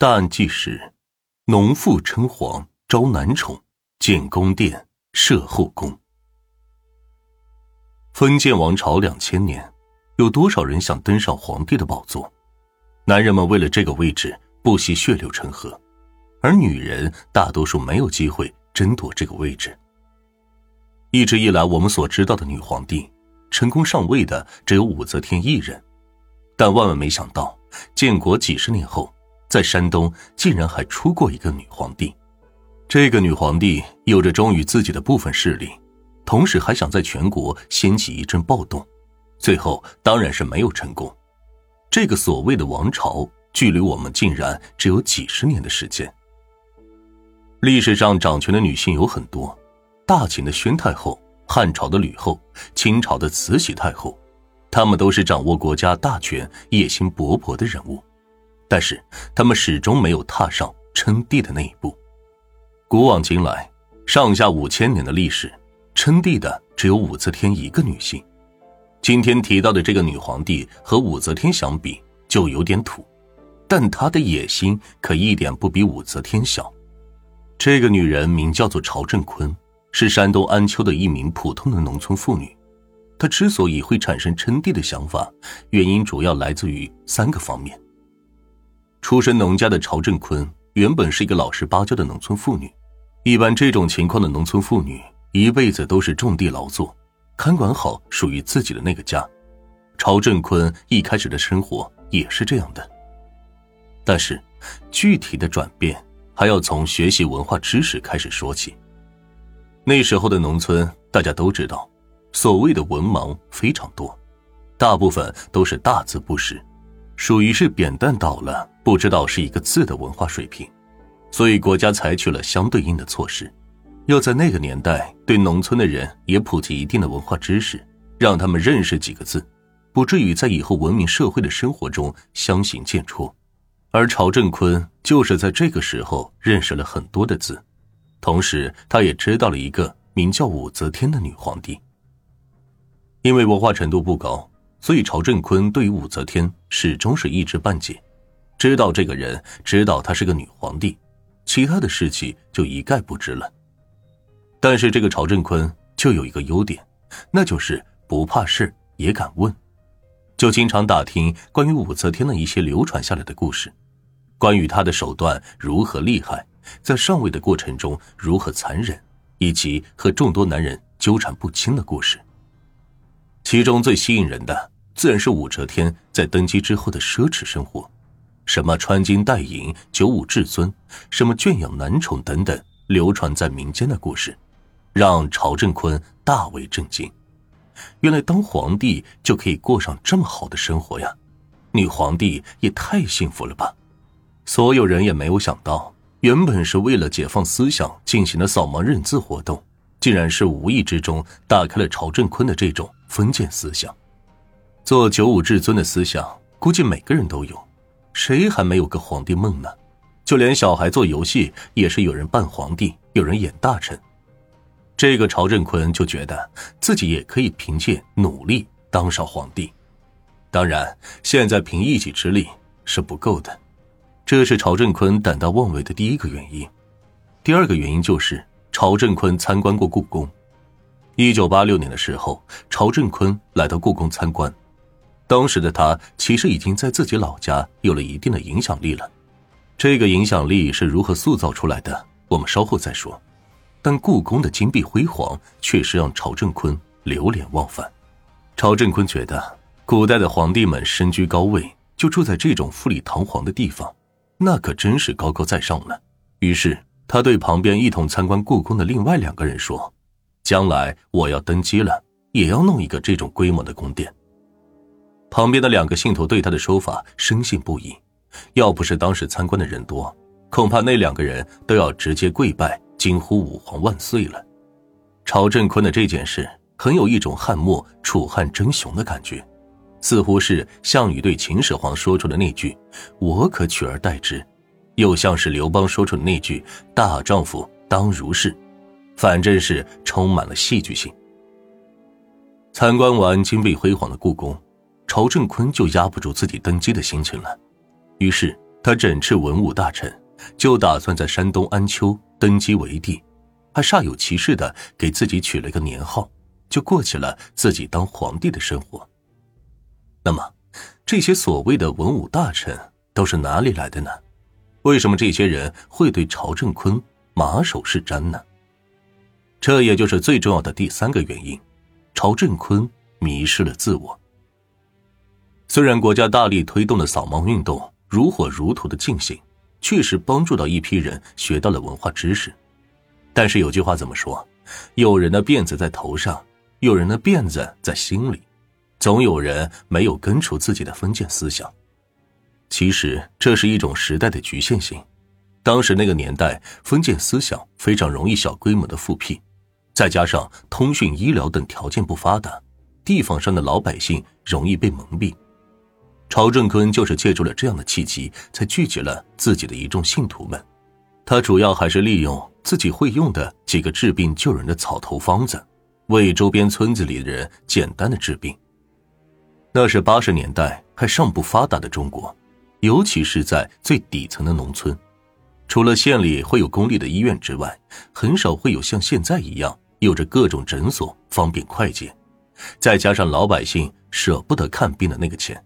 大案纪实：农妇称皇招男宠，建宫殿设后宫。封建王朝两千年，有多少人想登上皇帝的宝座？男人们为了这个位置不惜血流成河，而女人大多数没有机会争夺这个位置。一直以来，我们所知道的女皇帝，成功上位的只有武则天一人，但万万没想到，建国几十年后。在山东，竟然还出过一个女皇帝。这个女皇帝有着忠于自己的部分势力，同时还想在全国掀起一阵暴动，最后当然是没有成功。这个所谓的王朝，距离我们竟然只有几十年的时间。历史上掌权的女性有很多，大秦的宣太后、汉朝的吕后、清朝的慈禧太后，她们都是掌握国家大权、野心勃勃的人物。但是，他们始终没有踏上称帝的那一步。古往今来，上下五千年的历史，称帝的只有武则天一个女性。今天提到的这个女皇帝和武则天相比，就有点土，但她的野心可一点不比武则天小。这个女人名叫做朝振坤，是山东安丘的一名普通的农村妇女。她之所以会产生称帝的想法，原因主要来自于三个方面。出身农家的曹振坤原本是一个老实巴交的农村妇女。一般这种情况的农村妇女，一辈子都是种地劳作，看管好属于自己的那个家。曹振坤一开始的生活也是这样的。但是，具体的转变还要从学习文化知识开始说起。那时候的农村，大家都知道，所谓的文盲非常多，大部分都是大字不识。属于是扁担倒了不知道是一个字的文化水平，所以国家采取了相对应的措施，要在那个年代对农村的人也普及一定的文化知识，让他们认识几个字，不至于在以后文明社会的生活中相形见绌。而曹振坤就是在这个时候认识了很多的字，同时他也知道了一个名叫武则天的女皇帝。因为文化程度不高。所以，曹振坤对于武则天始终是一知半解，知道这个人，知道她是个女皇帝，其他的事情就一概不知了。但是，这个曹振坤就有一个优点，那就是不怕事也敢问，就经常打听关于武则天的一些流传下来的故事，关于她的手段如何厉害，在上位的过程中如何残忍，以及和众多男人纠缠不清的故事。其中最吸引人的，自然是武则天在登基之后的奢侈生活，什么穿金戴银、九五至尊，什么圈养男宠等等，流传在民间的故事，让朝振坤大为震惊。原来当皇帝就可以过上这么好的生活呀！女皇帝也太幸福了吧！所有人也没有想到，原本是为了解放思想进行的扫盲认字活动。竟然是无意之中打开了朝振坤的这种封建思想，做九五至尊的思想，估计每个人都有，谁还没有个皇帝梦呢？就连小孩做游戏，也是有人扮皇帝，有人演大臣。这个曹振坤就觉得自己也可以凭借努力当上皇帝，当然，现在凭一己之力是不够的，这是曹振坤胆大妄为的第一个原因。第二个原因就是。曹振坤参观过故宫。一九八六年的时候，曹振坤来到故宫参观。当时的他其实已经在自己老家有了一定的影响力了。这个影响力是如何塑造出来的，我们稍后再说。但故宫的金碧辉煌确实让曹振坤流连忘返。曹振坤觉得，古代的皇帝们身居高位，就住在这种富丽堂皇的地方，那可真是高高在上了。于是。他对旁边一同参观故宫的另外两个人说：“将来我要登基了，也要弄一个这种规模的宫殿。”旁边的两个信徒对他的说法深信不疑。要不是当时参观的人多，恐怕那两个人都要直接跪拜，惊呼“武皇万岁”了。朝振坤的这件事很有一种汉末楚汉争雄的感觉，似乎是项羽对秦始皇说出的那句：“我可取而代之。”又像是刘邦说出的那句“大丈夫当如是”，反正是充满了戏剧性。参观完金碧辉煌的故宫，朝振坤就压不住自己登基的心情了，于是他整治文武大臣，就打算在山东安丘登基为帝，还煞有其事的给自己取了个年号，就过起了自己当皇帝的生活。那么，这些所谓的文武大臣都是哪里来的呢？为什么这些人会对朝正坤马首是瞻呢？这也就是最重要的第三个原因：曹振坤迷失了自我。虽然国家大力推动的扫盲运动如火如荼的进行，确实帮助到一批人学到了文化知识，但是有句话怎么说？有人的辫子在头上，有人的辫子在心里。总有人没有根除自己的封建思想，其实这是一种时代的局限性。当时那个年代，封建思想非常容易小规模的复辟，再加上通讯、医疗等条件不发达，地方上的老百姓容易被蒙蔽。曹正坤就是借助了这样的契机，才聚集了自己的一众信徒们。他主要还是利用自己会用的几个治病救人的草头方子，为周边村子里的人简单的治病。那是八十年代还尚不发达的中国，尤其是在最底层的农村，除了县里会有公立的医院之外，很少会有像现在一样有着各种诊所，方便快捷。再加上老百姓舍不得看病的那个钱，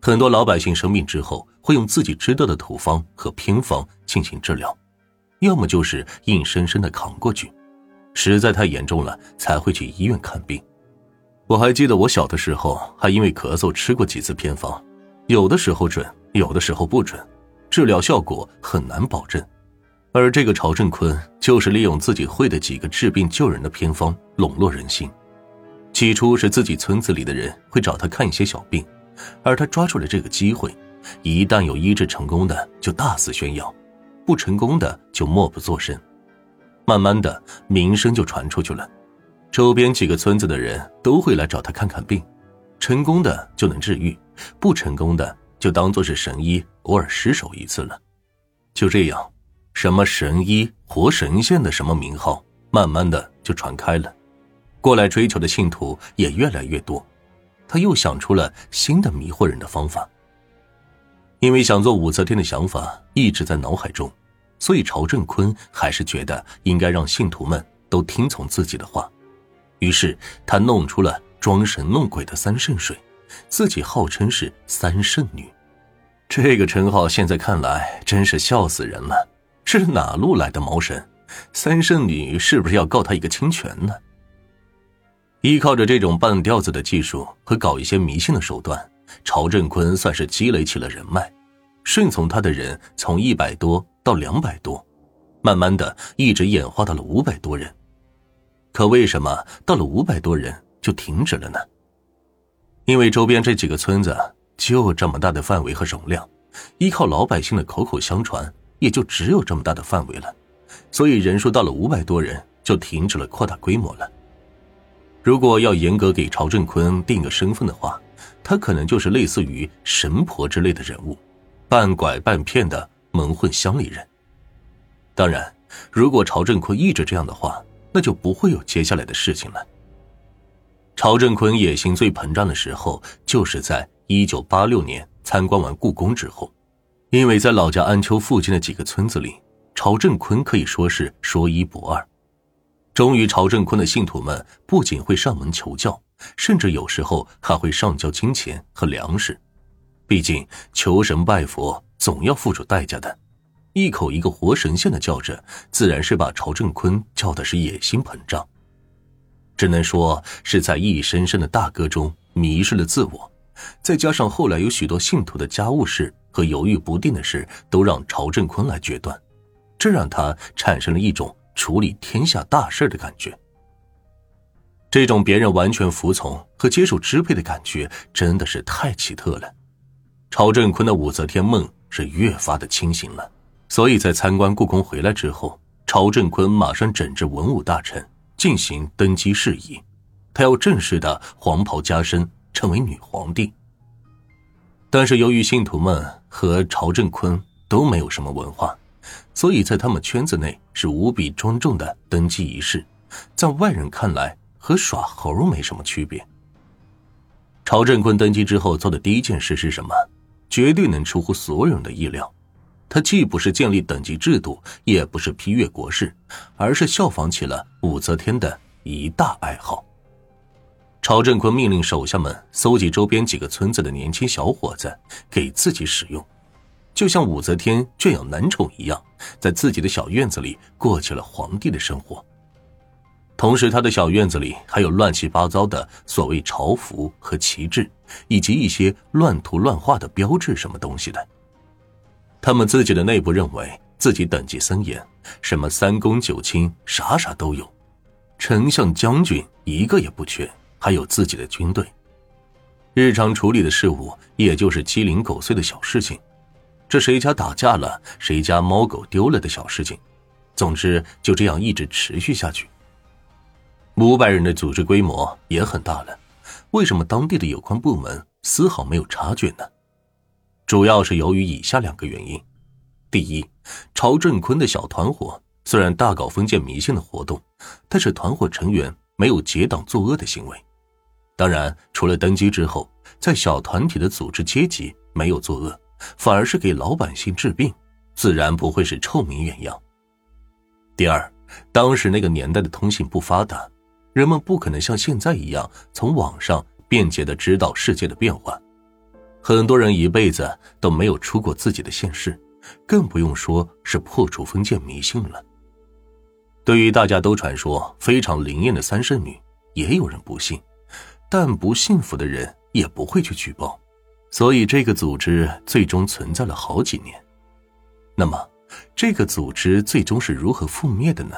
很多老百姓生病之后会用自己知道的土方和偏方进行治疗，要么就是硬生生的扛过去，实在太严重了才会去医院看病。我还记得我小的时候，还因为咳嗽吃过几次偏方，有的时候准，有的时候不准，治疗效果很难保证。而这个曹振坤就是利用自己会的几个治病救人的偏方笼络人心。起初是自己村子里的人会找他看一些小病，而他抓住了这个机会，一旦有医治成功的就大肆宣扬，不成功的就默不作声。慢慢的名声就传出去了。周边几个村子的人都会来找他看看病，成功的就能治愈，不成功的就当做是神医偶尔失手一次了。就这样，什么神医、活神仙的什么名号，慢慢的就传开了，过来追求的信徒也越来越多。他又想出了新的迷惑人的方法，因为想做武则天的想法一直在脑海中，所以曹振坤还是觉得应该让信徒们都听从自己的话。于是他弄出了装神弄鬼的三圣水，自己号称是三圣女，这个称号现在看来真是笑死人了。是哪路来的毛神？三圣女是不是要告他一个侵权呢？依靠着这种半吊子的技术和搞一些迷信的手段，曹振坤算是积累起了人脉，顺从他的人从一百多到两百多，慢慢的一直演化到了五百多人。可为什么到了五百多人就停止了呢？因为周边这几个村子就这么大的范围和容量，依靠老百姓的口口相传，也就只有这么大的范围了，所以人数到了五百多人就停止了扩大规模了。如果要严格给曹振坤定个身份的话，他可能就是类似于神婆之类的人物，半拐半骗的蒙混乡里人。当然，如果曹振坤一直这样的话，那就不会有接下来的事情了。曹振坤野心最膨胀的时候，就是在一九八六年参观完故宫之后，因为在老家安丘附近的几个村子里，曹振坤可以说是说一不二。终于，曹振坤的信徒们不仅会上门求教，甚至有时候还会上交金钱和粮食。毕竟求神拜佛总要付出代价的。一口一个活神仙的叫着，自然是把曹振坤叫的是野心膨胀。只能说是在一声声的大歌中迷失了自我，再加上后来有许多信徒的家务事和犹豫不定的事都让曹振坤来决断，这让他产生了一种处理天下大事的感觉。这种别人完全服从和接受支配的感觉真的是太奇特了。曹振坤的武则天梦是越发的清醒了。所以在参观故宫回来之后，曹振坤马上整治文武大臣，进行登基事宜。他要正式的黄袍加身，成为女皇帝。但是由于信徒们和朝振坤都没有什么文化，所以在他们圈子内是无比庄重的登基仪式，在外人看来和耍猴没什么区别。朝振坤登基之后做的第一件事是什么？绝对能出乎所有人的意料。他既不是建立等级制度，也不是批阅国事，而是效仿起了武则天的一大爱好。朝振坤命令手下们搜集周边几个村子的年轻小伙子给自己使用，就像武则天圈养男宠一样，在自己的小院子里过起了皇帝的生活。同时，他的小院子里还有乱七八糟的所谓朝服和旗帜，以及一些乱涂乱画的标志什么东西的。他们自己的内部认为自己等级森严，什么三公九卿，啥啥都有，丞相将军一个也不缺。还有自己的军队，日常处理的事务也就是鸡零狗碎的小事情，这谁家打架了，谁家猫狗丢了的小事情，总之就这样一直持续下去。五百人的组织规模也很大了，为什么当地的有关部门丝毫没有察觉呢？主要是由于以下两个原因：第一，曹振坤的小团伙虽然大搞封建迷信的活动，但是团伙成员没有结党作恶的行为。当然，除了登基之后，在小团体的组织阶级没有作恶，反而是给老百姓治病，自然不会是臭名远扬。第二，当时那个年代的通信不发达，人们不可能像现在一样从网上便捷的知道世界的变化，很多人一辈子都没有出过自己的县市，更不用说是破除封建迷信了。对于大家都传说非常灵验的三圣女，也有人不信。但不幸福的人也不会去举报，所以这个组织最终存在了好几年。那么，这个组织最终是如何覆灭的呢？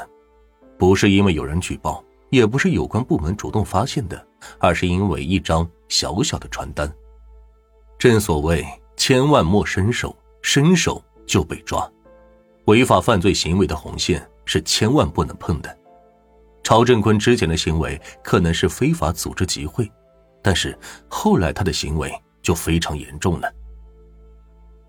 不是因为有人举报，也不是有关部门主动发现的，而是因为一张小小的传单。正所谓“千万莫伸手，伸手就被抓”，违法犯罪行为的红线是千万不能碰的。曹振坤之前的行为可能是非法组织集会，但是后来他的行为就非常严重了。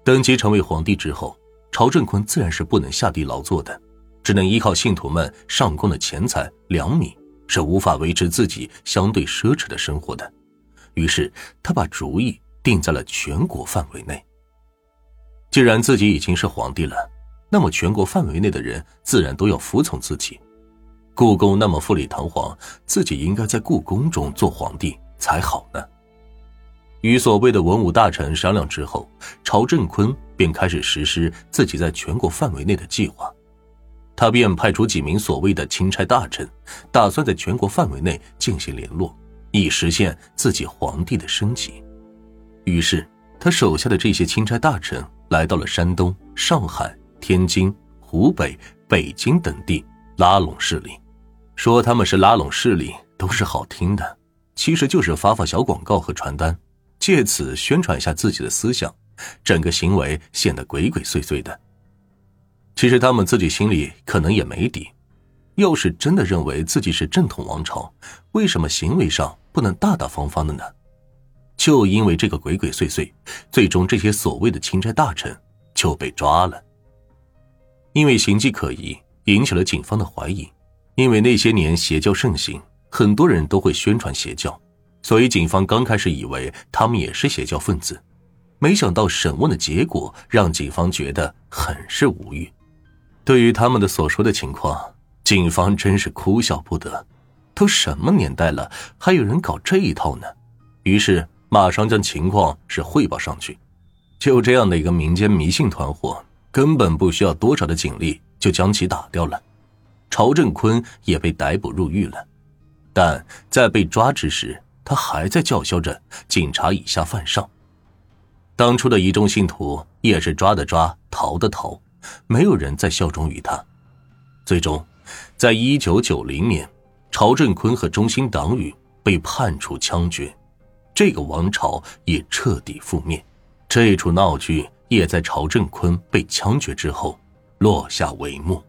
登基成为皇帝之后，曹振坤自然是不能下地劳作的，只能依靠信徒们上供的钱财粮米，是无法维持自己相对奢侈的生活的。于是他把主意定在了全国范围内。既然自己已经是皇帝了，那么全国范围内的人自然都要服从自己。故宫那么富丽堂皇，自己应该在故宫中做皇帝才好呢。与所谓的文武大臣商量之后，朝振坤便开始实施自己在全国范围内的计划。他便派出几名所谓的钦差大臣，打算在全国范围内进行联络，以实现自己皇帝的升级。于是，他手下的这些钦差大臣来到了山东、上海、天津、湖北、北京等地，拉拢势力。说他们是拉拢势力，都是好听的，其实就是发发小广告和传单，借此宣传一下自己的思想，整个行为显得鬼鬼祟祟的。其实他们自己心里可能也没底，要是真的认为自己是正统王朝，为什么行为上不能大大方方的呢？就因为这个鬼鬼祟祟，最终这些所谓的钦差大臣就被抓了，因为形迹可疑，引起了警方的怀疑。因为那些年邪教盛行，很多人都会宣传邪教，所以警方刚开始以为他们也是邪教分子，没想到审问的结果让警方觉得很是无语。对于他们的所说的情况，警方真是哭笑不得。都什么年代了，还有人搞这一套呢？于是马上将情况是汇报上去。就这样的一个民间迷信团伙，根本不需要多少的警力就将其打掉了。曹振坤也被逮捕入狱了，但在被抓之时，他还在叫嚣着“警察以下犯上”。当初的一众信徒也是抓的抓，逃的逃，没有人再效忠于他。最终，在一九九零年，曹振坤和中心党羽被判处枪决，这个王朝也彻底覆灭。这出闹剧也在曹振坤被枪决之后落下帷幕。